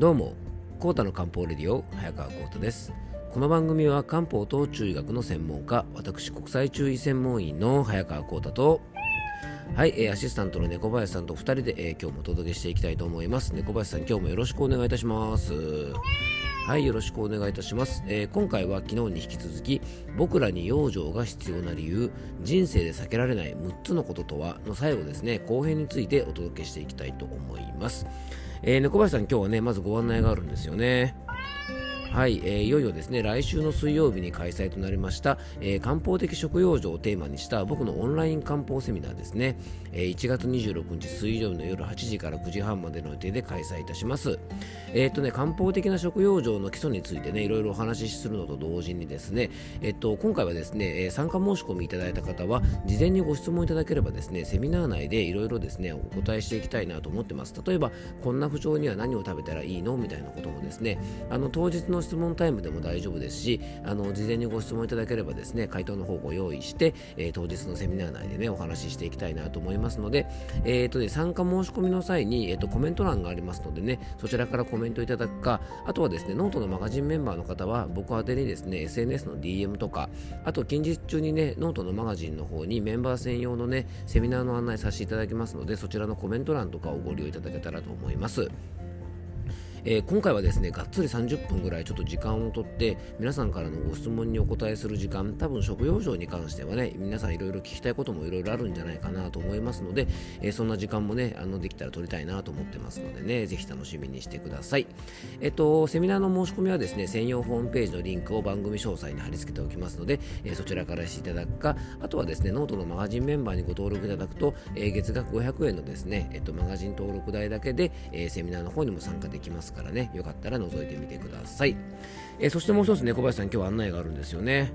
どうもコータの漢方レディオ早川コータです。この番組は漢方と中医学の専門家私国際中医専門医の早川コータとはい、えー、アシスタントの猫林さんと2人で、えー、今日もお届けしていきたいと思います。猫林さん今日もよろしくお願いいたします。はいよろしくお願いいたします、えー、今回は昨日に引き続き僕らに養生が必要な理由人生で避けられない6つのこととはの最後ですね後編についてお届けしていきたいと思います。えー、猫林さん、今日はね、まずご案内があるんですよね。はい、えー、いよいよですね来週の水曜日に開催となりました、えー、漢方的食用場をテーマにした僕のオンライン漢方セミナーですね、えー、1月26日水曜日の夜8時から9時半までの予定で開催いたします。えっ、とね漢方的な食用場の基礎についてねいろいろお話しするのと同時にですねえっ、と今回はですね、え参加申し込みいただいた方は事前にご質問いただければですねセミナー内でいろいろですねお答えしていきたいなと思ってます。例えばこんな不調には何を食べたらいいの？みたいなこともですねあの当日の質問タイムでも大丈夫ですしあの事前にご質問いただければですね回答の方ご用意して、えー、当日のセミナー内でねお話ししていきたいなと思いますので、えーとね、参加申し込みの際に、えーと、コメント欄がありますのでねそちらからコメントいただくかあとはですねノートのマガジンメンバーの方は僕宛てにですね SNS の DM とかあと近日中にねノートのマガジンの方にメンバー専用のねセミナーの案内させていただきますのでそちらのコメント欄とかをご利用いただけたらと思います。えー、今回はですねがっつり30分ぐらいちょっと時間をとって皆さんからのご質問にお答えする時間多分食養生に関してはね皆さんいろいろ聞きたいこともいろいろあるんじゃないかなと思いますので、えー、そんな時間もねあのできたら取りたいなと思ってますのでねぜひ楽しみにしてください。えっとセミナーの申し込みはですね専用ホームページのリンクを番組詳細に貼り付けておきますので、えー、そちらからしていただくかあとはですねノートのマガジンメンバーにご登録いただくと、えー、月額500円のですね、えっと、マガジン登録代だけで、えセミナーの方にも参加できますからね。よかったら覗いてみてください、え、そしてもう一つ猫林さん今日案内があるんですよね。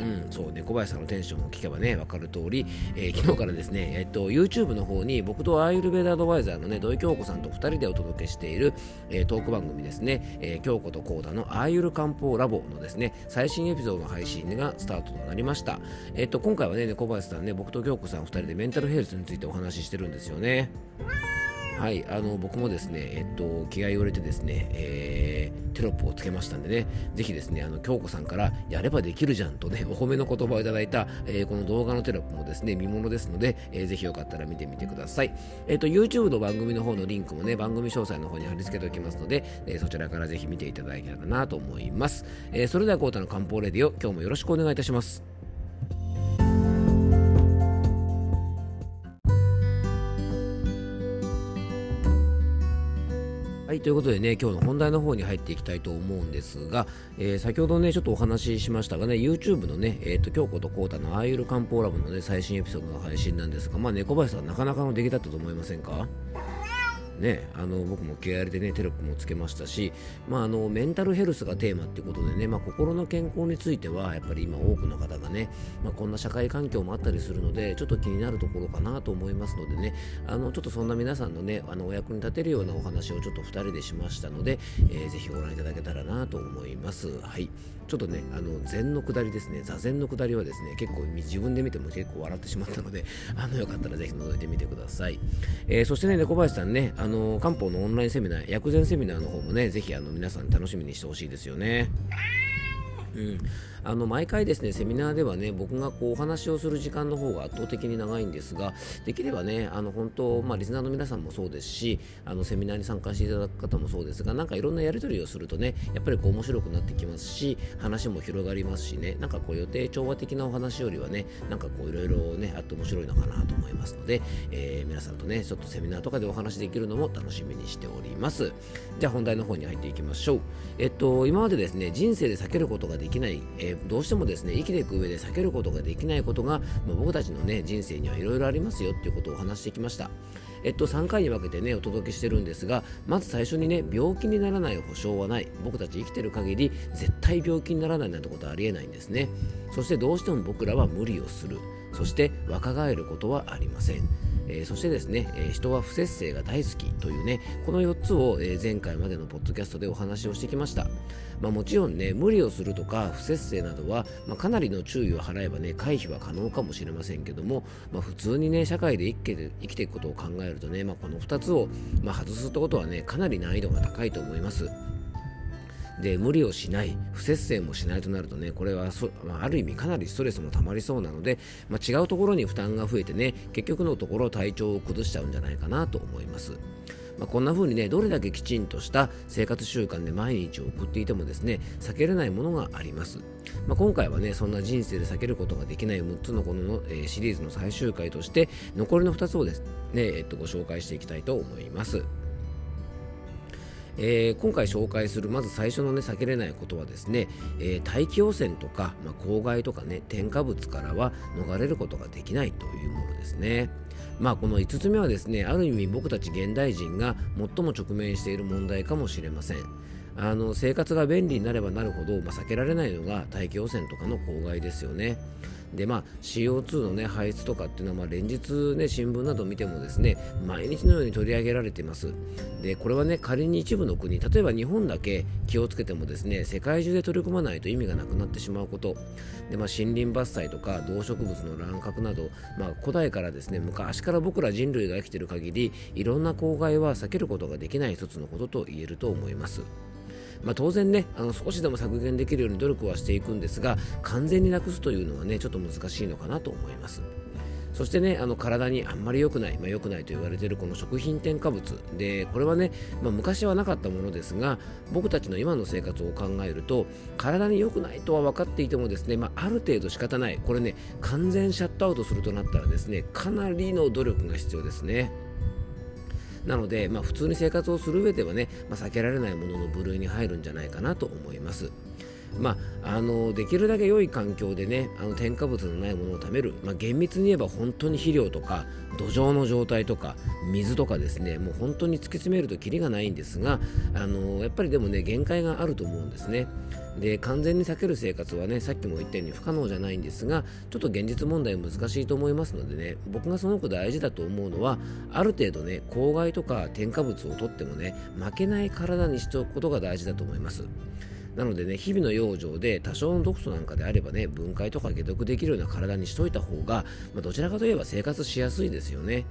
うん、そう猫林さんのテンションを聞けばね分かる通り、えー、昨日からですね、えっと、YouTube の方に僕とアーユルベーダアドバイザーのね土井京子さんと2人でお届けしている、えー、トーク番組ですね、えー、京子とコーダのアーユル漢方ラボのですね最新エピソードの配信がスタートとなりました、えっと、今回はね猫林さんね僕と京子さん2人でメンタルヘルスについてお話ししてるんですよね。はい、あの僕もですね、えっと、気合を入れてですね、えー、テロップをつけましたんでね、ぜひですね、あの京子さんからやればできるじゃんとね、お褒めの言葉をいただいた、えー、この動画のテロップもですね、見ものですので、えー、ぜひよかったら見てみてください。えっと、YouTube の番組の方のリンクもね、番組詳細の方に貼り付けておきますので、え、そちらからぜひ見ていただけたらなと思います。え、それでは、コータの漢方レディオ、今日もよろしくお願いいたします。はい、ということでね、今日の本題の方に入っていきたいと思うんですが、えー、先ほどね、ちょっとお話ししましたがね、YouTube のね、えっ、ー、と、京子とコータのアーユル漢方ラボのね、最新エピソードの配信なんですが、まあ、猫林さんなかなかの出来だったと思いませんか？ね、あの僕も気合でねテロップもつけましたし、まあ、あのメンタルヘルスがテーマっていうことでね、まあ、心の健康についてはやっぱり今多くの方がね、まあ、こんな社会環境もあったりするのでちょっと気になるところかなと思いますのでねあのちょっとそんな皆さんのねあのお役に立てるようなお話をちょっと2人でしましたので、えー、ぜひご覧いただけたらなと思います。はいちょっとね、あの禅の下りですね、座禅の下りはですね、結構自分で見ても結構笑ってしまったので、あのよかったらぜひ覗いてみてください。えー、そしてね、猫林さんね、あの漢方のオンラインセミナー、薬膳セミナーの方もね、ぜひあの皆さん楽しみにしてほしいですよね。うん、あの毎回ですねセミナーではね僕がこうお話をする時間の方が圧倒的に長いんですができればねあの本当、まあ、リスナーの皆さんもそうですしあのセミナーに参加していただく方もそうですがなんかいろんなやり取りをするとねやっぱりこう面白くなってきますし話も広がりますしねなんかこう予定調和的なお話よりはねなんかこういろいろねあって面白いのかなと思いますので、えー、皆さんとねちょっとセミナーとかでお話できるのも楽しみにしております。じゃあ本題の方に入っていきましょう。えっと今までですね人生で避けることができない、えー、どうしてもですね生きていく上で避けることができないことが、まあ、僕たちのね人生にはいろいろありますよっていうことをお話してきました。えっと、3回に分けてねお届けしてるんですがまず最初にね病気にならない保証はない。僕たち生きてる限り絶対病気にならないなんてことはありえないんですね。そしてどうしても僕らは無理をする。そして若返ることはありません。えー、そしてですね、えー、人は不節制が大好きというねこの4つを、えー、前回までのポッドキャストでお話をしてきました、まあ、もちろんね無理をするとか不節制などは、まあ、かなりの注意を払えばね回避は可能かもしれませんけども、まあ、普通にね社会で生きて生きていくことを考えるとね、まあ、この2つを、ま、外すってことはねかなり難易度が高いと思います。で無理をしない不節制もしないとなるとねこれは、まあ、ある意味かなりストレスもたまりそうなので、まあ、違うところに負担が増えてね結局のところ体調を崩しちゃうんじゃないかなと思います。まあ、こんな風にねどれだけきちんとした生活習慣で毎日を送っていてもですね避けれないものがあります、まあ、今回はねそんな人生で避けることができない6つのこの、えー、シリーズの最終回として残りの2つをですね、え、っとご紹介していきたいと思いますえー、今回紹介するまず最初のね避けれないことはですね、えー、大気汚染とか、まあ、公害とかね添加物からは逃れることができないというものですね。まあこの5つ目はですねある意味僕たち現代人が最も直面している問題かもしれません。あの生活が便利になればなるほど、まあ、避けられないのが大気汚染とかの公害ですよね。でまあ CO2 のね排出とかっていうのはまあ連日ね新聞など見てもですね毎日のように取り上げられています。でこれはね仮に一部の国例えば日本だけ気をつけてもですね世界中で取り組まないと意味がなくなってしまうこと。でまあ森林伐採とか動植物の乱獲などまあ古代からですね昔から僕ら人類が生きている限りいろんな公害は避けることができない一つのことと言えると思います。まあ、当然ねあの少しでも削減できるように努力はしていくんですが完全になくすというのはねちょっと難しいのかなと思います。そしてねあの体にあんまり良くない、まあ、良くないと言われているこの食品添加物。でこれはね、まあ、昔はなかったものですが僕たちの今の生活を考えると体に良くないとは分かっていてもですね、まあ、ある程度仕方ない。これね完全シャットアウトするとなったらですねかなりの努力が必要ですね。なので、まあ、普通に生活をする上ではね、まあ、避けられないものの部類に入るんじゃないかなと思います。まあ、あのできるだけ良い環境でねあの添加物のないものを食べる、まあ、厳密に言えば本当に肥料とか土壌の状態とか水とかですねもう本当に突き詰めるとキリがないんですがあのやっぱりでもね限界があると思うんですね。で完全に避ける生活はねさっきも言ったように不可能じゃないんですがちょっと現実問題難しいと思いますのでね僕がすごく大事だと思うのはある程度ね公害とか添加物を取ってもね負けない体にしておくことが大事だと思います。なのでね日々の養生で多少の毒素なんかであればね分解とか解毒できるような体にしといた方が、まあ、どちらかといえば生活しやすいですよね。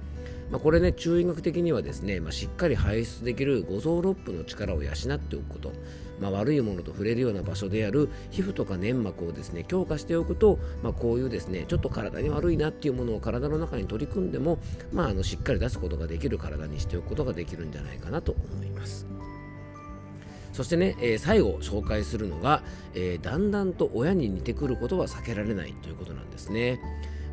まあ、これね中医学的にはですね、まあ、しっかり排出できる五臓六腑の力を養っておくこと、まあ、悪いものと触れるような場所である皮膚とか粘膜をですね強化しておくと、まあ、こういうですねちょっと体に悪いなっていうものを体の中に取り組んでも、まあ、あのしっかり出すことができる体にしておくことができるんじゃないかなと思います。そしてね、えー、最後紹介するのが、えー、だんだんと親に似てくることは避けられないということなんですね。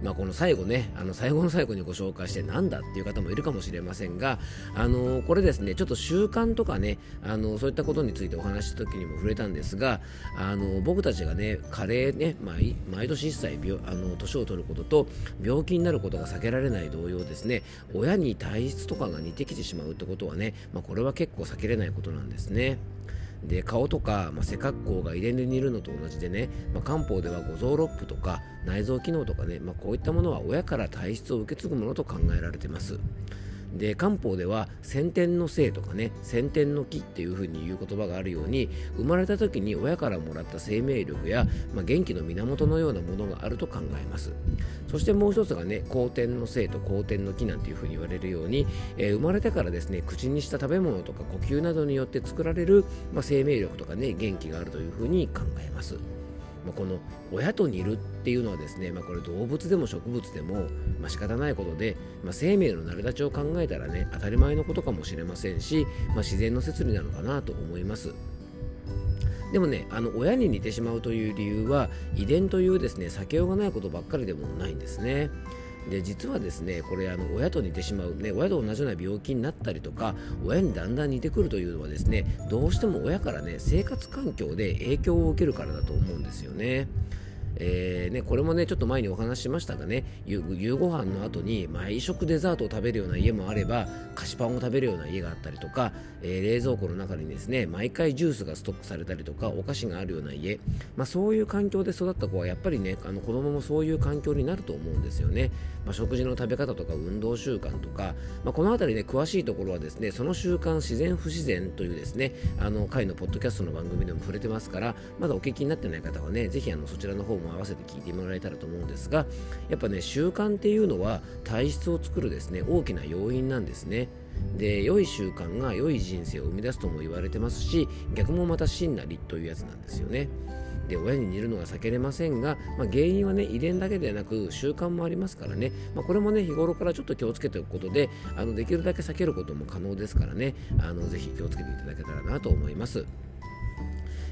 まあ、この最後ね、あの最後の最後にご紹介してなんだっていう方もいるかもしれませんが、あのこれですね、ちょっと習慣とかね、あのそういったことについてお話した時にも触れたんですが、あの僕たちがね、加齢ね、毎毎年1歳病あの年を取ることと病気になることが避けられない同様ですね、親に体質とかが似てきてしまうってことはね、まあ、これは結構避けれないことなんですね。で顔とか、まあ、背格好が遺伝で似るのと同じでね、まあ、漢方では五臓六腑とか内臓機能とかね、まあ、こういったものは親から体質を受け継ぐものと考えられてます。で漢方では先天の性とかね先天の木っていう風に言う言葉があるように生まれた時に親からもらった生命力や、まあ、元気の源のようなものがあると考えます。そしてもう一つがね後天の性と後天の木なんていう風に言われるように、えー、生まれてからですね口にした食べ物とか呼吸などによって作られる、まあ、生命力とかね元気があるという風に考えます。ま、この親と似るっていうのはですね、まあ、これ動物でも植物でも、まあ、仕方ないことで、まあ、生命の成り立ちを考えたらね当たり前のことかもしれませんし、まあ、自然の摂理なのかなと思いますでもねあの親に似てしまうという理由は遺伝というですね避けようがないことばっかりでもないんですねで実はですねこれあの親と似てしまう、ね、親と同じような病気になったりとか親にだんだん似てくるというのはですねどうしても親からね生活環境で影響を受けるからだと思うんですよね。えーね、これもねちょっと前にお話ししましたがね夕ご飯の後に毎食デザートを食べるような家もあれば菓子パンを食べるような家があったりとか、えー、冷蔵庫の中にですね毎回ジュースがストックされたりとかお菓子があるような家、まあ、そういう環境で育った子はやっぱりねあの子供もそういう環境になると思うんですよね、まあ、食事の食べ方とか運動習慣とか、まあ、この辺りね詳しいところはですねその習慣自然不自然というですねあの回のポッドキャストの番組でも触れてますからまだお聞きになってない方はねぜひあのそちらの方も合わせて聞いてもらえたらと思うんですがやっぱね習慣っていうのは体質を作るですね大きな要因なんですね。で良い習慣が良い人生を生み出すとも言われてますし逆もまた真なりというやつなんですよね。で親に似るのが避けれませんが、まあ、原因はね遺伝だけではなく習慣もありますからね、まあ、これもね日頃からちょっと気をつけておくことであのできるだけ避けることも可能ですからねあのぜひ気をつけていただけたらなと思います。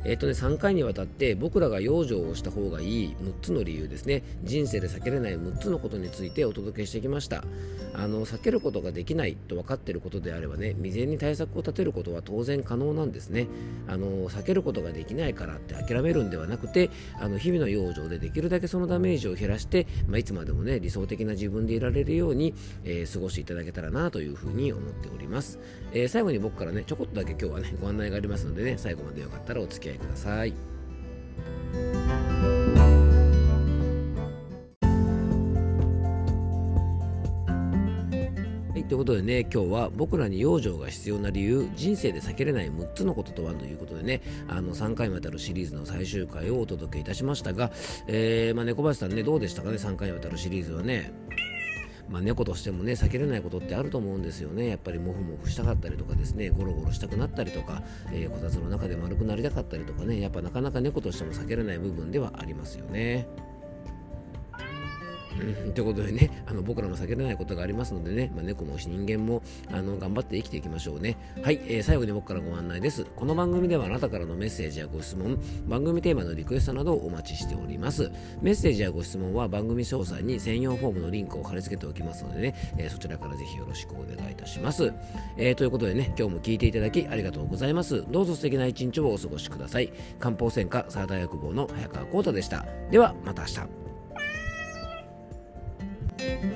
えっ、ー、とね、3回にわたって僕らが養生をした方がいい6つの理由ですね、人生で避けれない6つのことについてお届けしてきました。あの避けることができないと分かっていることであればね、未然に対策を立てることは当然可能なんですね。あの避けることができないからって諦めるんではなくて、あの日々の養生でできるだけそのダメージを減らして、まあ、いつまでもね、理想的な自分でいられるように、えー、過ごしていただけたらなというふうに思っております。えー、最後に僕からね、ちょこっとだけ今日はね、ご案内がありますのでね、最後までよかったらお付き合いください。はいということでね、今日は僕らに養生が必要な理由、人生で避けれない6つのこととはということでね、あの3回にわたるシリーズの最終回をお届けいたしましたが、えー、まあ、猫林さんね、どうでしたかね、3回にわたるシリーズはね。まあ、猫としてもね避けれないことってあると思うんですよねやっぱりモフモフしたかったりとかですねゴロゴロしたくなったりとか、えー、こたつの中で丸くなりたかったりとかねやっぱなかなか猫としても避けれない部分ではありますよね。うん、ということでね、あの僕らも避けられないことがありますのでね、まあ、猫も人間もあの頑張って生きていきましょうね。はい、えー、最後に僕からご案内です。この番組ではあなたからのメッセージやご質問、番組テーマのリクエストなどをお待ちしております。メッセージやご質問は番組詳細に専用フォームのリンクを貼り付けておきますのでね、えー、そちらからぜひよろしくお願いいたします。えー、ということでね、今日も聞いていただきありがとうございます。どうぞ素敵な一日をお過ごしください。漢方専科サーダ薬房の早川幸太でした。では、また明日。thank you